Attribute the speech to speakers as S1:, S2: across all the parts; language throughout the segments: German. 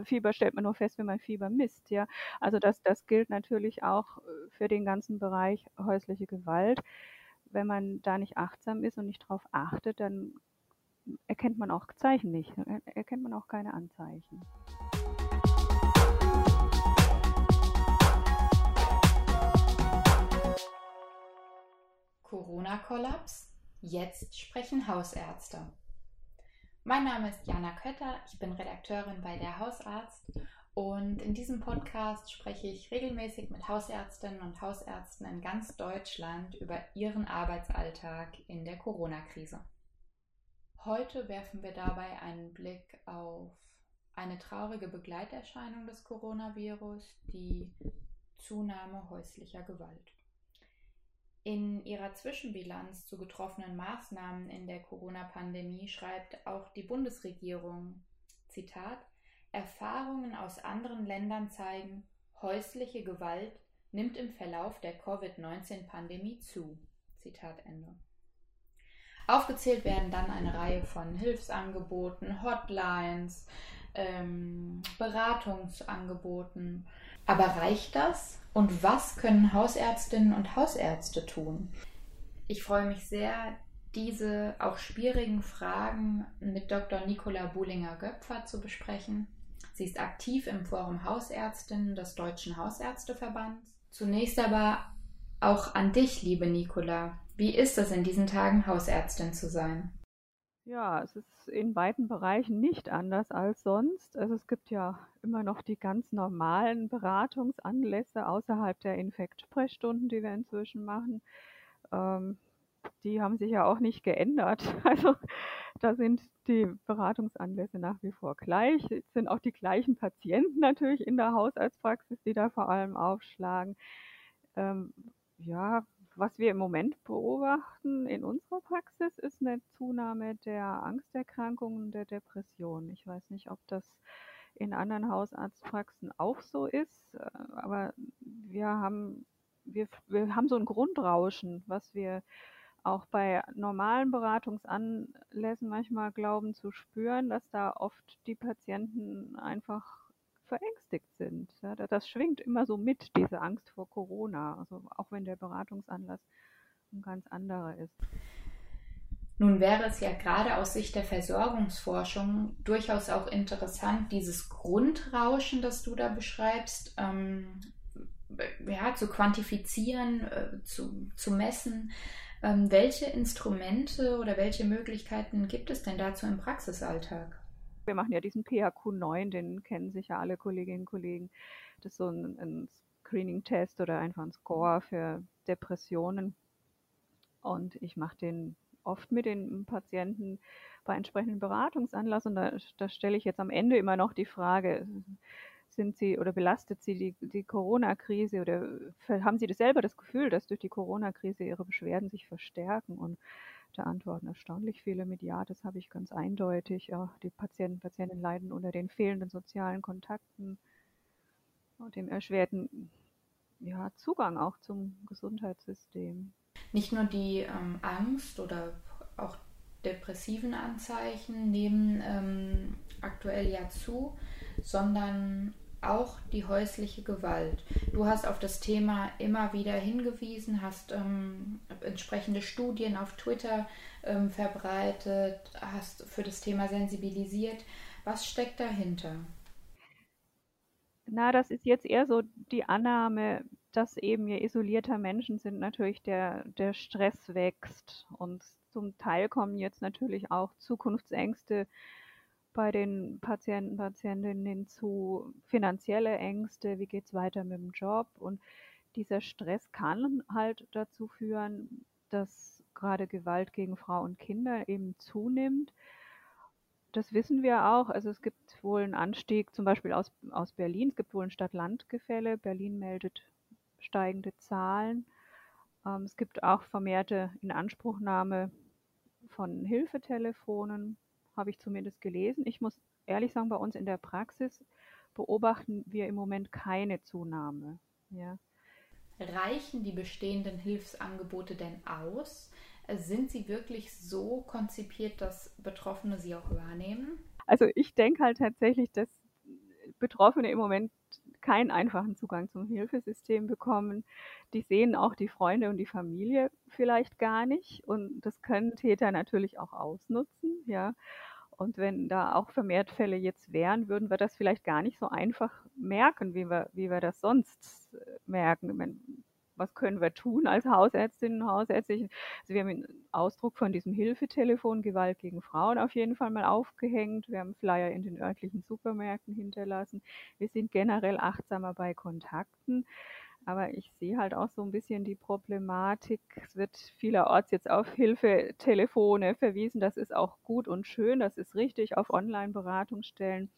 S1: äh, Fieber stellt man nur fest, wenn man Fieber misst, ja. Also das, das gilt natürlich auch äh, für den ganzen Bereich häusliche Gewalt. Wenn man da nicht achtsam ist und nicht drauf achtet, dann erkennt man auch Zeichen nicht, erkennt man auch keine Anzeichen.
S2: Corona-Kollaps? Jetzt sprechen Hausärzte. Mein Name ist Jana Kötter, ich bin Redakteurin bei der Hausarzt und in diesem Podcast spreche ich regelmäßig mit Hausärztinnen und Hausärzten in ganz Deutschland über ihren Arbeitsalltag in der Corona-Krise. Heute werfen wir dabei einen Blick auf eine traurige Begleiterscheinung des Coronavirus, die Zunahme häuslicher Gewalt. In ihrer Zwischenbilanz zu getroffenen Maßnahmen in der Corona-Pandemie schreibt auch die Bundesregierung, Zitat, Erfahrungen aus anderen Ländern zeigen, häusliche Gewalt nimmt im Verlauf der Covid-19-Pandemie zu. Zitat Ende. Aufgezählt werden dann eine Reihe von Hilfsangeboten, Hotlines, ähm, Beratungsangeboten. Aber reicht das? Und was können Hausärztinnen und Hausärzte tun? Ich freue mich sehr, diese auch schwierigen Fragen mit Dr. Nicola Buhlinger-Göpfer zu besprechen. Sie ist aktiv im Forum Hausärztinnen des Deutschen Hausärzteverbands. Zunächst aber auch an dich, liebe Nicola. Wie ist es in diesen Tagen, Hausärztin zu sein?
S1: Ja, es ist in beiden Bereichen nicht anders als sonst. Also es gibt ja immer noch die ganz normalen Beratungsanlässe außerhalb der Infektsprechstunden, die wir inzwischen machen. Ähm, die haben sich ja auch nicht geändert. Also da sind die Beratungsanlässe nach wie vor gleich. Es sind auch die gleichen Patienten natürlich in der Hausarztpraxis, die da vor allem aufschlagen. Ähm, ja, was wir im Moment beobachten in unserer Praxis ist eine Zunahme der Angsterkrankungen, der Depressionen. Ich weiß nicht, ob das in anderen Hausarztpraxen auch so ist, äh, aber wir haben, wir, wir haben so ein Grundrauschen, was wir auch bei normalen Beratungsanlässen manchmal glauben zu spüren, dass da oft die Patienten einfach verängstigt sind. Ja, das schwingt immer so mit, diese Angst vor Corona, also auch wenn der Beratungsanlass ein ganz anderer ist.
S2: Nun wäre es ja gerade aus Sicht der Versorgungsforschung durchaus auch interessant, dieses Grundrauschen, das du da beschreibst, ähm, ja, zu quantifizieren, äh, zu, zu messen. Ähm, welche Instrumente oder welche Möglichkeiten gibt es denn dazu im Praxisalltag?
S1: Wir machen ja diesen PHQ9, den kennen sicher alle Kolleginnen und Kollegen. Das ist so ein, ein Screening-Test oder einfach ein Score für Depressionen. Und ich mache den oft mit den Patienten bei entsprechenden Beratungsanlass und da, da stelle ich jetzt am Ende immer noch die Frage, sind Sie oder belastet Sie die, die Corona-Krise oder haben Sie das selber das Gefühl, dass durch die Corona-Krise Ihre Beschwerden sich verstärken? Und da antworten erstaunlich viele mit Ja, das habe ich ganz eindeutig. Ja, die Patienten, Patienten leiden unter den fehlenden sozialen Kontakten und dem erschwerten ja, Zugang auch zum Gesundheitssystem.
S2: Nicht nur die ähm, Angst oder auch depressiven Anzeichen nehmen ähm, aktuell ja zu, sondern auch die häusliche Gewalt. Du hast auf das Thema immer wieder hingewiesen, hast ähm, entsprechende Studien auf Twitter ähm, verbreitet, hast für das Thema sensibilisiert. Was steckt dahinter?
S1: Na, das ist jetzt eher so die Annahme, dass eben je isolierter Menschen sind, natürlich der, der Stress wächst. Und zum Teil kommen jetzt natürlich auch Zukunftsängste bei den Patienten, Patientinnen hinzu, finanzielle Ängste, wie geht es weiter mit dem Job. Und dieser Stress kann halt dazu führen, dass gerade Gewalt gegen Frau und Kinder eben zunimmt. Das wissen wir auch. Also es gibt wohl einen Anstieg, zum Beispiel aus, aus Berlin. Es gibt wohl ein Stadt-Land-Gefälle. Berlin meldet steigende Zahlen. Ähm, es gibt auch vermehrte Inanspruchnahme von Hilfetelefonen habe ich zumindest gelesen. Ich muss ehrlich sagen, bei uns in der Praxis beobachten wir im Moment keine Zunahme. Ja.
S2: Reichen die bestehenden Hilfsangebote denn aus? Sind sie wirklich so konzipiert, dass Betroffene sie auch wahrnehmen?
S1: Also ich denke halt tatsächlich, dass Betroffene im Moment keinen einfachen Zugang zum Hilfesystem bekommen. Die sehen auch die Freunde und die Familie vielleicht gar nicht und das können Täter natürlich auch ausnutzen, ja. Und wenn da auch vermehrt Fälle jetzt wären, würden wir das vielleicht gar nicht so einfach merken, wie wir, wie wir das sonst äh, merken. Meine, was können wir tun als Hausärztinnen und Hausärzte? Also wir haben einen Ausdruck von diesem Hilfetelefon Gewalt gegen Frauen auf jeden Fall mal aufgehängt. Wir haben Flyer in den örtlichen Supermärkten hinterlassen. Wir sind generell achtsamer bei Kontakten. Aber ich sehe halt auch so ein bisschen die Problematik. Es wird vielerorts jetzt auf Hilfetelefone verwiesen. Das ist auch gut und schön. Das ist richtig auf Online-Beratungsstellen.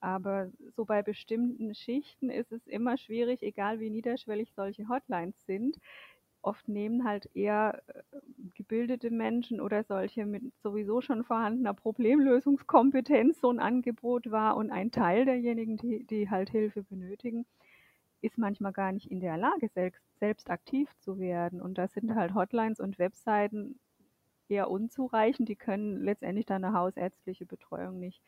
S1: Aber so bei bestimmten Schichten ist es immer schwierig, egal wie niederschwellig solche Hotlines sind. Oft nehmen halt eher äh, gebildete Menschen oder solche mit sowieso schon vorhandener Problemlösungskompetenz so ein Angebot wahr und ein Teil derjenigen, die, die halt Hilfe benötigen, ist manchmal gar nicht in der Lage, selbst, selbst aktiv zu werden. Und da sind halt Hotlines und Webseiten eher unzureichend. Die können letztendlich dann eine hausärztliche Betreuung nicht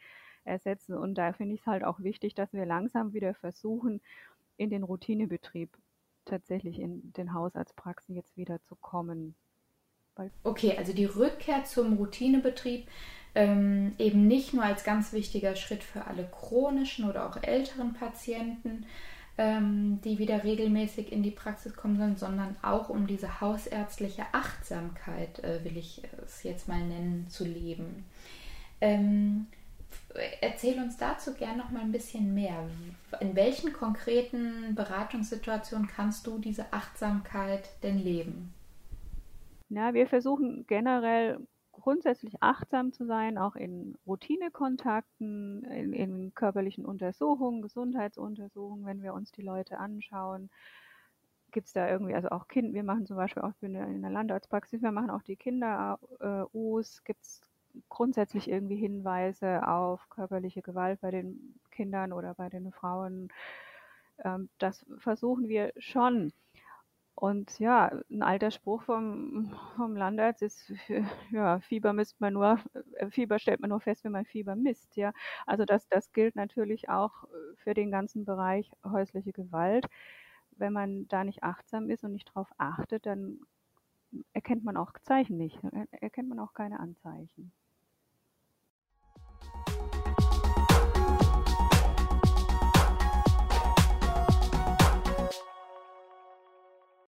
S1: ersetzen. Und da finde ich es halt auch wichtig, dass wir langsam wieder versuchen, in den Routinebetrieb tatsächlich in den Hausarztpraxen jetzt wieder zu kommen.
S2: Okay, also die Rückkehr zum Routinebetrieb ähm, eben nicht nur als ganz wichtiger Schritt für alle chronischen oder auch älteren Patienten, ähm, die wieder regelmäßig in die Praxis kommen sollen, sondern auch um diese hausärztliche Achtsamkeit, äh, will ich es jetzt mal nennen, zu leben. Ähm, erzähl uns dazu gern noch mal ein bisschen mehr. In welchen konkreten Beratungssituationen kannst du diese Achtsamkeit denn leben?
S1: Na, wir versuchen generell grundsätzlich achtsam zu sein, auch in Routinekontakten, in, in körperlichen Untersuchungen, Gesundheitsuntersuchungen, wenn wir uns die Leute anschauen. Gibt es da irgendwie, also auch Kind, wir machen zum Beispiel auch in der Landarztpraxis, wir machen auch die Kinder-Us, gibt es grundsätzlich irgendwie Hinweise auf körperliche Gewalt bei den Kindern oder bei den Frauen. Ähm, das versuchen wir schon. Und ja, ein alter Spruch vom, vom Landarzt ist, ja, Fieber misst man nur, äh, Fieber stellt man nur fest, wenn man Fieber misst, ja. Also das, das gilt natürlich auch für den ganzen Bereich häusliche Gewalt. Wenn man da nicht achtsam ist und nicht darauf achtet, dann erkennt man auch Zeichen nicht, erkennt man auch keine Anzeichen.